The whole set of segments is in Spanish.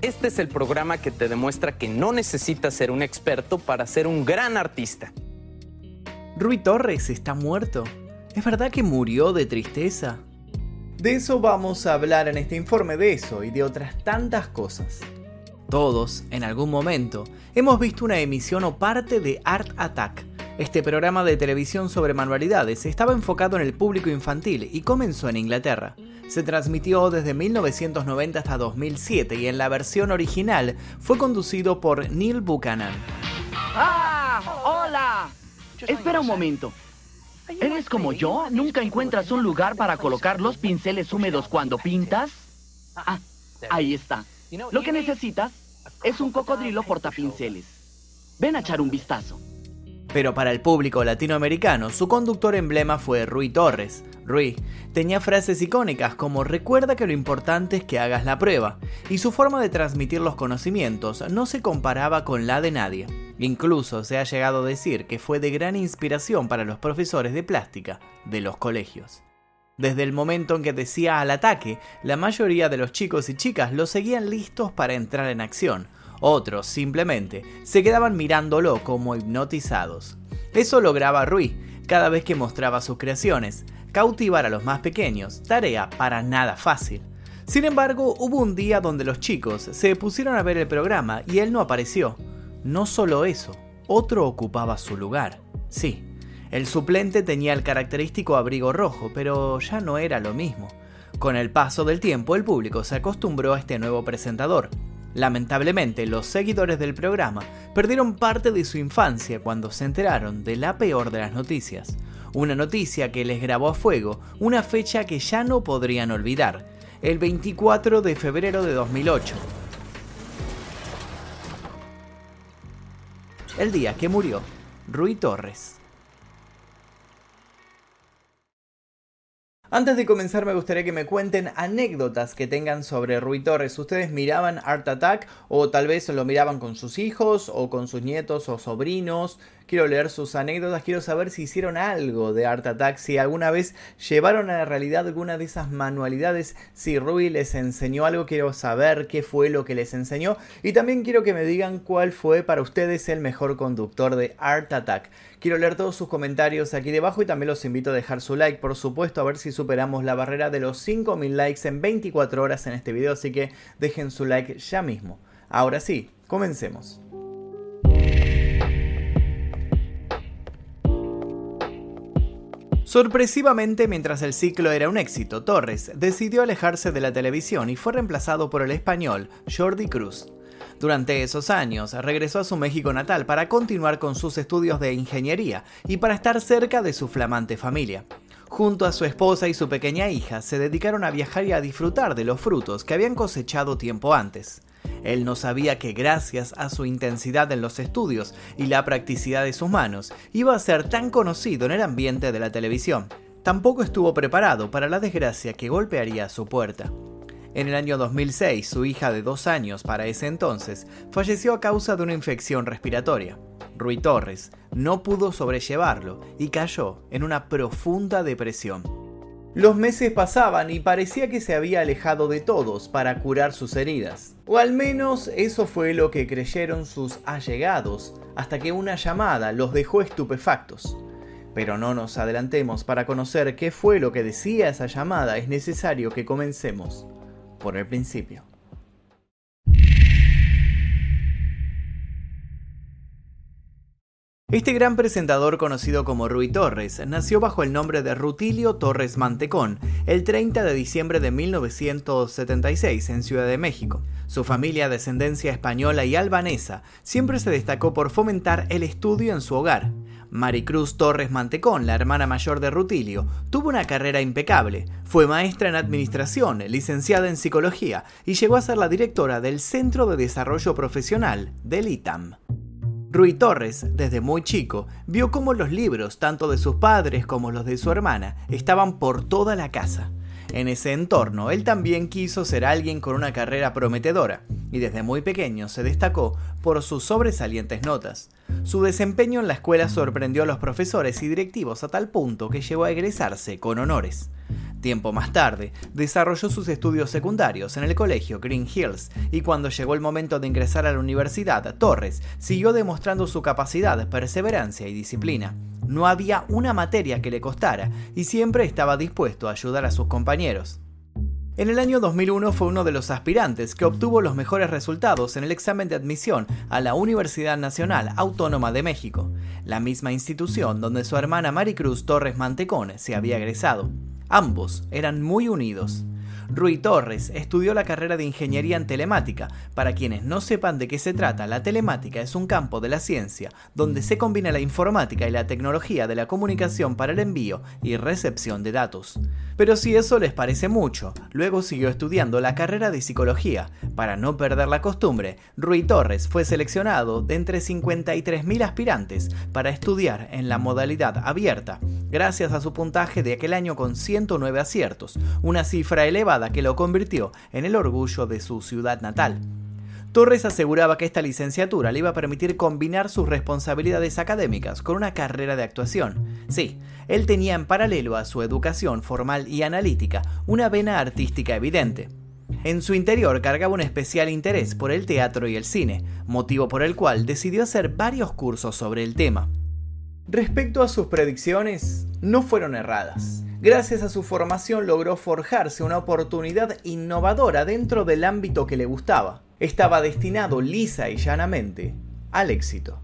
Este es el programa que te demuestra que no necesitas ser un experto para ser un gran artista. Rui Torres está muerto. ¿Es verdad que murió de tristeza? De eso vamos a hablar en este informe de eso y de otras tantas cosas. Todos, en algún momento, hemos visto una emisión o parte de Art Attack. Este programa de televisión sobre manualidades estaba enfocado en el público infantil y comenzó en Inglaterra. Se transmitió desde 1990 hasta 2007 y en la versión original fue conducido por Neil Buchanan. ¡Ah! ¡Hola! Espera un momento. ¿Eres como yo? ¿Nunca encuentras un lugar para colocar los pinceles húmedos cuando pintas? Ah, ahí está. Lo que necesitas es un cocodrilo portapinceles. Ven a echar un vistazo. Pero para el público latinoamericano, su conductor emblema fue Rui Torres. Rui tenía frases icónicas como recuerda que lo importante es que hagas la prueba, y su forma de transmitir los conocimientos no se comparaba con la de nadie. Incluso se ha llegado a decir que fue de gran inspiración para los profesores de plástica de los colegios. Desde el momento en que decía al ataque, la mayoría de los chicos y chicas lo seguían listos para entrar en acción. Otros, simplemente, se quedaban mirándolo como hipnotizados. Eso lograba Rui cada vez que mostraba sus creaciones, cautivar a los más pequeños, tarea para nada fácil. Sin embargo, hubo un día donde los chicos se pusieron a ver el programa y él no apareció. No solo eso, otro ocupaba su lugar. Sí, el suplente tenía el característico abrigo rojo, pero ya no era lo mismo. Con el paso del tiempo el público se acostumbró a este nuevo presentador. Lamentablemente, los seguidores del programa perdieron parte de su infancia cuando se enteraron de la peor de las noticias. Una noticia que les grabó a fuego una fecha que ya no podrían olvidar, el 24 de febrero de 2008. El día que murió Rui Torres. Antes de comenzar me gustaría que me cuenten anécdotas que tengan sobre Rui Torres. ¿Ustedes miraban Art Attack o tal vez lo miraban con sus hijos o con sus nietos o sobrinos? Quiero leer sus anécdotas, quiero saber si hicieron algo de Art Attack, si alguna vez llevaron a la realidad alguna de esas manualidades, si Rui les enseñó algo, quiero saber qué fue lo que les enseñó y también quiero que me digan cuál fue para ustedes el mejor conductor de Art Attack. Quiero leer todos sus comentarios aquí debajo y también los invito a dejar su like, por supuesto, a ver si superamos la barrera de los 5000 likes en 24 horas en este video, así que dejen su like ya mismo. Ahora sí, comencemos. Sorpresivamente, mientras el ciclo era un éxito, Torres decidió alejarse de la televisión y fue reemplazado por el español Jordi Cruz. Durante esos años regresó a su México natal para continuar con sus estudios de ingeniería y para estar cerca de su flamante familia. Junto a su esposa y su pequeña hija se dedicaron a viajar y a disfrutar de los frutos que habían cosechado tiempo antes. Él no sabía que gracias a su intensidad en los estudios y la practicidad de sus manos, iba a ser tan conocido en el ambiente de la televisión. Tampoco estuvo preparado para la desgracia que golpearía su puerta. En el año 2006, su hija de dos años para ese entonces falleció a causa de una infección respiratoria. Rui Torres no pudo sobrellevarlo y cayó en una profunda depresión. Los meses pasaban y parecía que se había alejado de todos para curar sus heridas. O al menos eso fue lo que creyeron sus allegados, hasta que una llamada los dejó estupefactos. Pero no nos adelantemos para conocer qué fue lo que decía esa llamada, es necesario que comencemos por el principio. Este gran presentador conocido como Rui Torres nació bajo el nombre de Rutilio Torres Mantecón el 30 de diciembre de 1976 en Ciudad de México. Su familia, de ascendencia española y albanesa, siempre se destacó por fomentar el estudio en su hogar. Maricruz Torres Mantecón, la hermana mayor de Rutilio, tuvo una carrera impecable. Fue maestra en administración, licenciada en psicología y llegó a ser la directora del Centro de Desarrollo Profesional del ITAM. Rui Torres, desde muy chico, vio cómo los libros, tanto de sus padres como los de su hermana, estaban por toda la casa. En ese entorno, él también quiso ser alguien con una carrera prometedora, y desde muy pequeño se destacó por sus sobresalientes notas. Su desempeño en la escuela sorprendió a los profesores y directivos a tal punto que llegó a egresarse con honores. Tiempo más tarde, desarrolló sus estudios secundarios en el colegio Green Hills y cuando llegó el momento de ingresar a la universidad, Torres siguió demostrando su capacidad, perseverancia y disciplina. No había una materia que le costara y siempre estaba dispuesto a ayudar a sus compañeros. En el año 2001 fue uno de los aspirantes que obtuvo los mejores resultados en el examen de admisión a la Universidad Nacional Autónoma de México, la misma institución donde su hermana Maricruz Torres Mantecón se había egresado. Ambos eran muy unidos. Rui Torres estudió la carrera de Ingeniería en Telemática. Para quienes no sepan de qué se trata, la telemática es un campo de la ciencia donde se combina la informática y la tecnología de la comunicación para el envío y recepción de datos. Pero si eso les parece mucho, luego siguió estudiando la carrera de Psicología. Para no perder la costumbre, Rui Torres fue seleccionado de entre 53.000 aspirantes para estudiar en la modalidad abierta, gracias a su puntaje de aquel año con 109 aciertos, una cifra elevada que lo convirtió en el orgullo de su ciudad natal. Torres aseguraba que esta licenciatura le iba a permitir combinar sus responsabilidades académicas con una carrera de actuación. Sí, él tenía en paralelo a su educación formal y analítica una vena artística evidente. En su interior cargaba un especial interés por el teatro y el cine, motivo por el cual decidió hacer varios cursos sobre el tema. Respecto a sus predicciones, no fueron erradas. Gracias a su formación logró forjarse una oportunidad innovadora dentro del ámbito que le gustaba. Estaba destinado lisa y llanamente al éxito.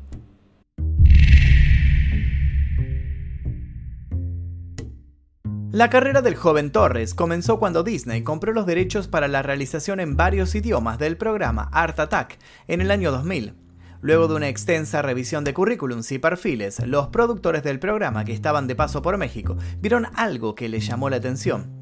La carrera del joven Torres comenzó cuando Disney compró los derechos para la realización en varios idiomas del programa Art Attack en el año 2000. Luego de una extensa revisión de currículums y perfiles, los productores del programa que estaban de paso por México vieron algo que les llamó la atención.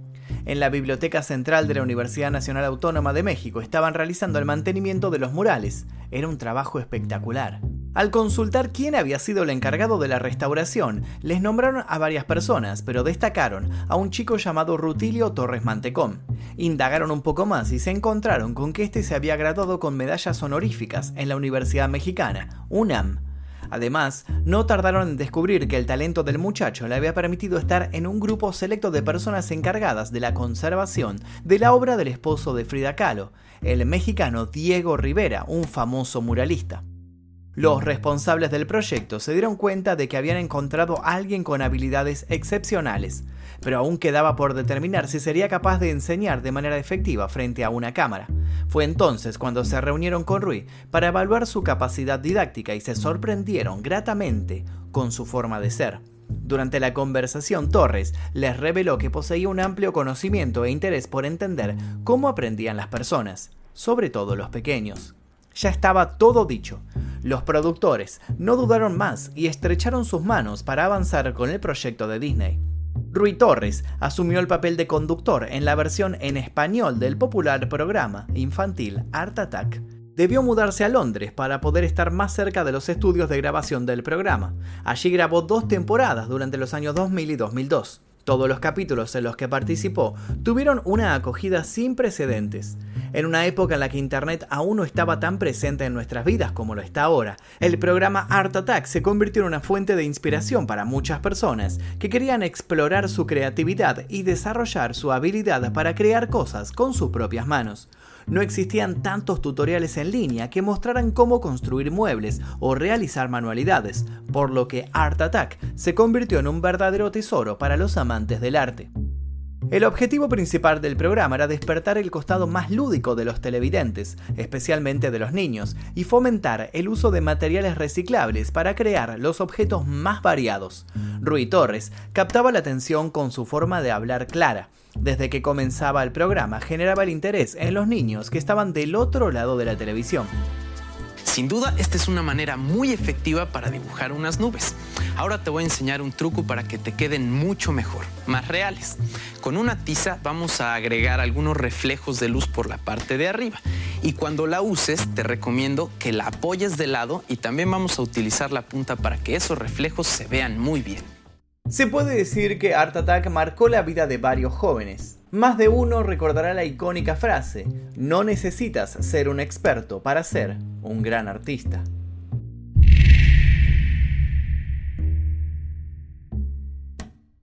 En la Biblioteca Central de la Universidad Nacional Autónoma de México estaban realizando el mantenimiento de los murales. Era un trabajo espectacular. Al consultar quién había sido el encargado de la restauración, les nombraron a varias personas, pero destacaron a un chico llamado Rutilio Torres Mantecón. Indagaron un poco más y se encontraron con que este se había graduado con medallas honoríficas en la Universidad Mexicana, UNAM. Además, no tardaron en descubrir que el talento del muchacho le había permitido estar en un grupo selecto de personas encargadas de la conservación de la obra del esposo de Frida Kahlo, el mexicano Diego Rivera, un famoso muralista. Los responsables del proyecto se dieron cuenta de que habían encontrado a alguien con habilidades excepcionales, pero aún quedaba por determinar si sería capaz de enseñar de manera efectiva frente a una cámara. Fue entonces cuando se reunieron con Rui para evaluar su capacidad didáctica y se sorprendieron gratamente con su forma de ser. Durante la conversación, Torres les reveló que poseía un amplio conocimiento e interés por entender cómo aprendían las personas, sobre todo los pequeños. Ya estaba todo dicho. Los productores no dudaron más y estrecharon sus manos para avanzar con el proyecto de Disney. Rui Torres asumió el papel de conductor en la versión en español del popular programa infantil Art Attack. Debió mudarse a Londres para poder estar más cerca de los estudios de grabación del programa. Allí grabó dos temporadas durante los años 2000 y 2002. Todos los capítulos en los que participó tuvieron una acogida sin precedentes. En una época en la que Internet aún no estaba tan presente en nuestras vidas como lo está ahora, el programa Art Attack se convirtió en una fuente de inspiración para muchas personas que querían explorar su creatividad y desarrollar su habilidad para crear cosas con sus propias manos no existían tantos tutoriales en línea que mostraran cómo construir muebles o realizar manualidades, por lo que Art Attack se convirtió en un verdadero tesoro para los amantes del arte. El objetivo principal del programa era despertar el costado más lúdico de los televidentes, especialmente de los niños, y fomentar el uso de materiales reciclables para crear los objetos más variados. Rui Torres captaba la atención con su forma de hablar clara. Desde que comenzaba el programa generaba el interés en los niños que estaban del otro lado de la televisión. Sin duda, esta es una manera muy efectiva para dibujar unas nubes. Ahora te voy a enseñar un truco para que te queden mucho mejor, más reales. Con una tiza vamos a agregar algunos reflejos de luz por la parte de arriba. Y cuando la uses, te recomiendo que la apoyes de lado y también vamos a utilizar la punta para que esos reflejos se vean muy bien. Se puede decir que Art Attack marcó la vida de varios jóvenes. Más de uno recordará la icónica frase, no necesitas ser un experto para ser un gran artista.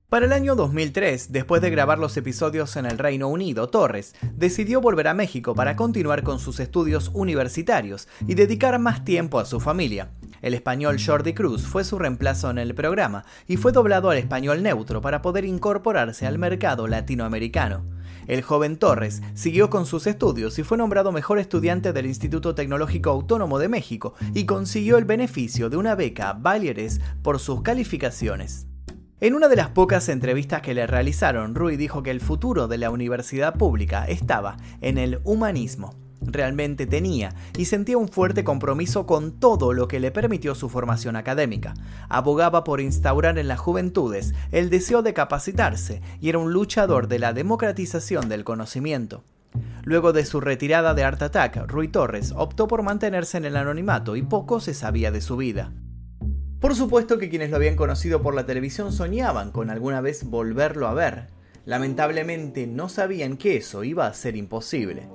Para el año 2003, después de grabar los episodios en el Reino Unido, Torres decidió volver a México para continuar con sus estudios universitarios y dedicar más tiempo a su familia. El español Jordi Cruz fue su reemplazo en el programa y fue doblado al español neutro para poder incorporarse al mercado latinoamericano. El joven Torres siguió con sus estudios y fue nombrado mejor estudiante del Instituto Tecnológico Autónomo de México y consiguió el beneficio de una beca Balieres por sus calificaciones. En una de las pocas entrevistas que le realizaron, Rui dijo que el futuro de la universidad pública estaba en el humanismo. Realmente tenía y sentía un fuerte compromiso con todo lo que le permitió su formación académica. Abogaba por instaurar en las juventudes el deseo de capacitarse y era un luchador de la democratización del conocimiento. Luego de su retirada de Art Attack, Rui Torres optó por mantenerse en el anonimato y poco se sabía de su vida. Por supuesto que quienes lo habían conocido por la televisión soñaban con alguna vez volverlo a ver. Lamentablemente no sabían que eso iba a ser imposible.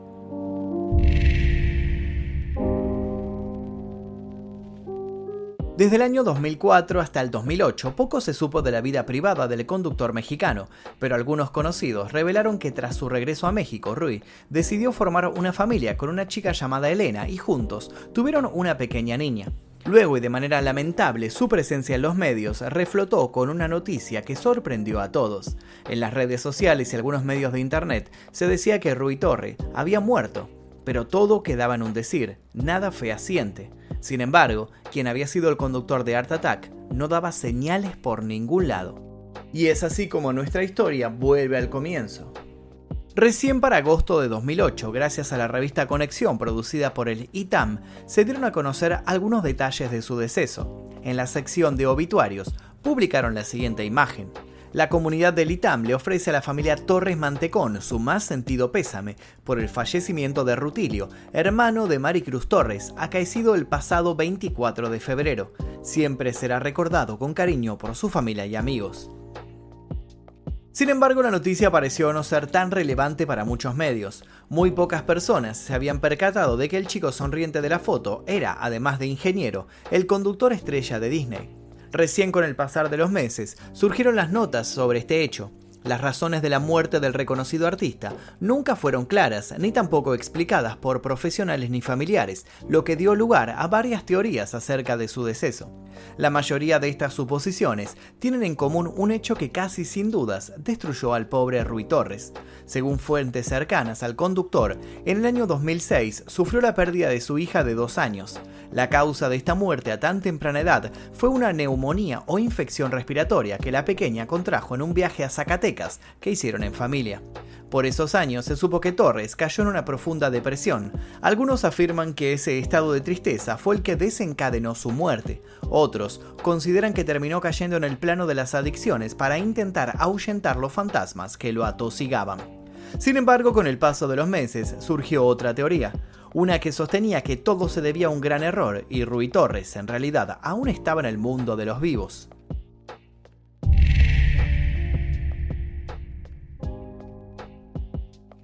Desde el año 2004 hasta el 2008 poco se supo de la vida privada del conductor mexicano, pero algunos conocidos revelaron que tras su regreso a México, Rui decidió formar una familia con una chica llamada Elena y juntos tuvieron una pequeña niña. Luego y de manera lamentable, su presencia en los medios reflotó con una noticia que sorprendió a todos. En las redes sociales y algunos medios de internet se decía que Rui Torre había muerto, pero todo quedaba en un decir, nada fehaciente. Sin embargo, quien había sido el conductor de Art Attack no daba señales por ningún lado. Y es así como nuestra historia vuelve al comienzo. Recién para agosto de 2008, gracias a la revista Conexión producida por el ITAM, se dieron a conocer algunos detalles de su deceso. En la sección de obituarios, publicaron la siguiente imagen. La comunidad del ITAM le ofrece a la familia Torres Mantecón su más sentido pésame por el fallecimiento de Rutilio, hermano de Maricruz Torres, acaecido el pasado 24 de febrero. Siempre será recordado con cariño por su familia y amigos. Sin embargo, la noticia pareció no ser tan relevante para muchos medios. Muy pocas personas se habían percatado de que el chico sonriente de la foto era, además de ingeniero, el conductor estrella de Disney. Recién con el pasar de los meses surgieron las notas sobre este hecho. Las razones de la muerte del reconocido artista nunca fueron claras ni tampoco explicadas por profesionales ni familiares, lo que dio lugar a varias teorías acerca de su deceso. La mayoría de estas suposiciones tienen en común un hecho que casi sin dudas destruyó al pobre Rui Torres. Según fuentes cercanas al conductor, en el año 2006 sufrió la pérdida de su hija de dos años. La causa de esta muerte a tan temprana edad fue una neumonía o infección respiratoria que la pequeña contrajo en un viaje a Zacatecas que hicieron en familia. Por esos años se supo que Torres cayó en una profunda depresión. Algunos afirman que ese estado de tristeza fue el que desencadenó su muerte. Otros consideran que terminó cayendo en el plano de las adicciones para intentar ahuyentar los fantasmas que lo atosigaban. Sin embargo, con el paso de los meses surgió otra teoría, una que sostenía que todo se debía a un gran error y Rui Torres en realidad aún estaba en el mundo de los vivos.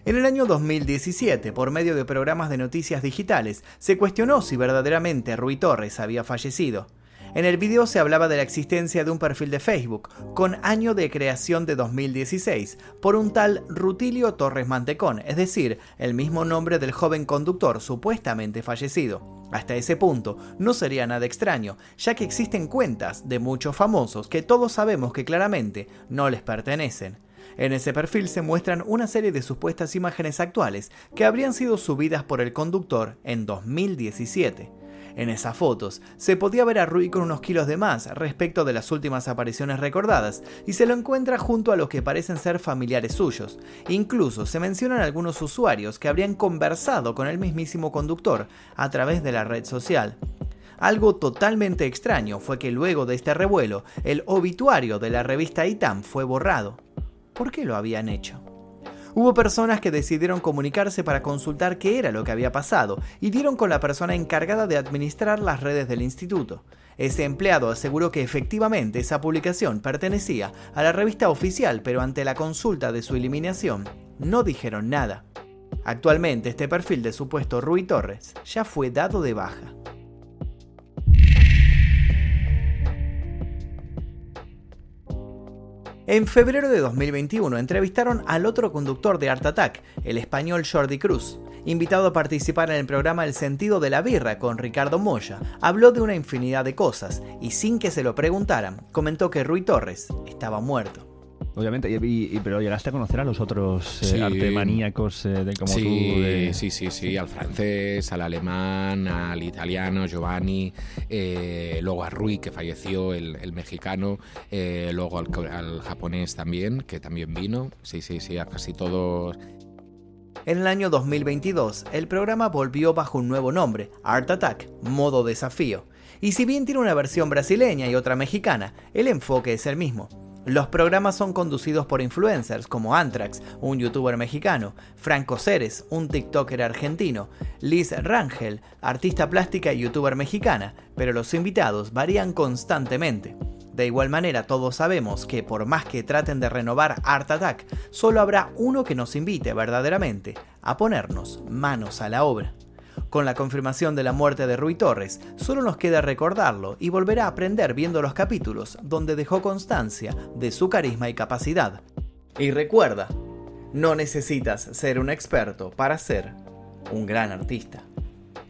En el año 2017, por medio de programas de noticias digitales, se cuestionó si verdaderamente Rui Torres había fallecido. En el video se hablaba de la existencia de un perfil de Facebook con año de creación de 2016 por un tal Rutilio Torres Mantecón, es decir, el mismo nombre del joven conductor supuestamente fallecido. Hasta ese punto no sería nada extraño, ya que existen cuentas de muchos famosos que todos sabemos que claramente no les pertenecen. En ese perfil se muestran una serie de supuestas imágenes actuales que habrían sido subidas por el conductor en 2017. En esas fotos se podía ver a Rui con unos kilos de más respecto de las últimas apariciones recordadas y se lo encuentra junto a los que parecen ser familiares suyos. Incluso se mencionan algunos usuarios que habrían conversado con el mismísimo conductor a través de la red social. Algo totalmente extraño fue que luego de este revuelo, el obituario de la revista ITAM fue borrado. ¿Por qué lo habían hecho? Hubo personas que decidieron comunicarse para consultar qué era lo que había pasado y dieron con la persona encargada de administrar las redes del instituto. Ese empleado aseguró que efectivamente esa publicación pertenecía a la revista oficial, pero ante la consulta de su eliminación no dijeron nada. Actualmente este perfil de supuesto Rui Torres ya fue dado de baja. En febrero de 2021 entrevistaron al otro conductor de Art Attack, el español Jordi Cruz. Invitado a participar en el programa El sentido de la birra con Ricardo Moya, habló de una infinidad de cosas y sin que se lo preguntaran, comentó que Rui Torres estaba muerto. Obviamente, y, pero llegaste a conocer a los otros eh, artemaníacos eh, de como tú. Sí, sí, sí, al francés, al alemán, al italiano, Giovanni, eh, luego a Rui, que falleció, el, mexicano, luego al, al, japonés también, que también vino. Sí, sí, sí, a casi todos. En el año 2022, el programa volvió bajo un nuevo nombre, Art Attack, modo desafío. Y si bien tiene una versión brasileña y otra mexicana, el enfoque es el mismo. Los programas son conducidos por influencers como Antrax, un youtuber mexicano, Franco Ceres, un TikToker argentino, Liz Rangel, artista plástica y youtuber mexicana, pero los invitados varían constantemente. De igual manera, todos sabemos que por más que traten de renovar Art Attack, solo habrá uno que nos invite verdaderamente a ponernos manos a la obra. Con la confirmación de la muerte de Rui Torres, solo nos queda recordarlo y volver a aprender viendo los capítulos donde dejó constancia de su carisma y capacidad. Y recuerda, no necesitas ser un experto para ser un gran artista.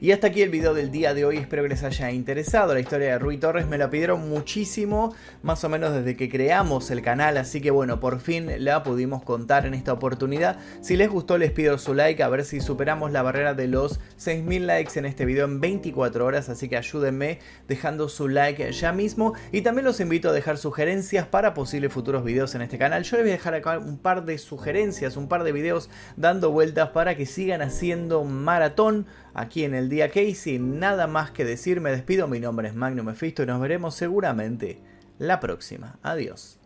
Y hasta aquí el video del día de hoy, espero que les haya interesado. La historia de Rui Torres me la pidieron muchísimo, más o menos desde que creamos el canal, así que bueno, por fin la pudimos contar en esta oportunidad. Si les gustó les pido su like, a ver si superamos la barrera de los 6.000 likes en este video en 24 horas, así que ayúdenme dejando su like ya mismo. Y también los invito a dejar sugerencias para posibles futuros videos en este canal. Yo les voy a dejar acá un par de sugerencias, un par de videos dando vueltas para que sigan haciendo maratón aquí en el día que sin nada más que decir me despido. Mi nombre es Magnum Mephisto y nos veremos seguramente la próxima. Adiós.